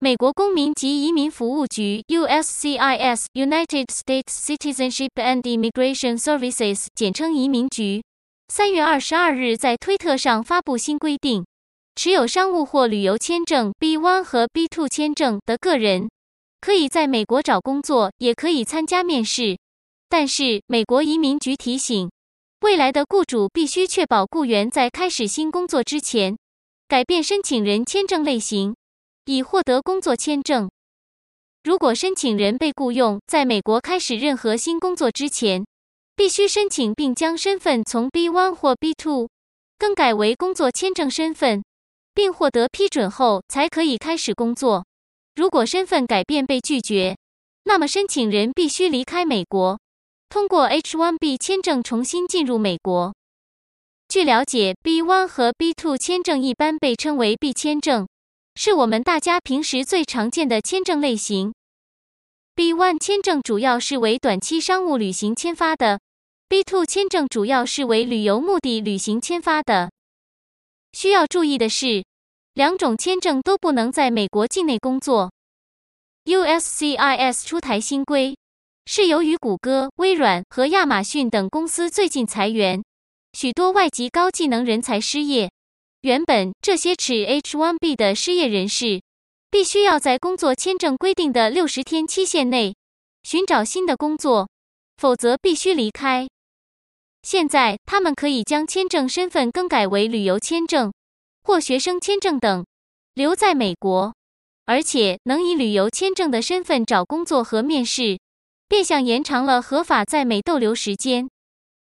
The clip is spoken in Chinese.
美国公民及移民服务局 （USCIS, United States Citizenship and Immigration Services） 简称移民局，三月二十二日在推特上发布新规定，持有商务或旅游签证 B1 和 B2 签证的个人，可以在美国找工作，也可以参加面试。但是，美国移民局提醒，未来的雇主必须确保雇员在开始新工作之前，改变申请人签证类型。以获得工作签证。如果申请人被雇佣，在美国开始任何新工作之前，必须申请并将身份从 B1 或 B2 更改为工作签证身份，并获得批准后才可以开始工作。如果身份改变被拒绝，那么申请人必须离开美国，通过 H-1B 签证重新进入美国。据了解，B1 和 B2 签证一般被称为 B 签证。是我们大家平时最常见的签证类型。B1 签证主要是为短期商务旅行签发的，B2 签证主要是为旅游目的旅行签发的。需要注意的是，两种签证都不能在美国境内工作。USCIS 出台新规，是由于谷歌、微软和亚马逊等公司最近裁员，许多外籍高技能人才失业。原本这些持 H-1B 的失业人士，必须要在工作签证规定的六十天期限内寻找新的工作，否则必须离开。现在他们可以将签证身份更改为旅游签证或学生签证等，留在美国，而且能以旅游签证的身份找工作和面试，变相延长了合法在美逗留时间。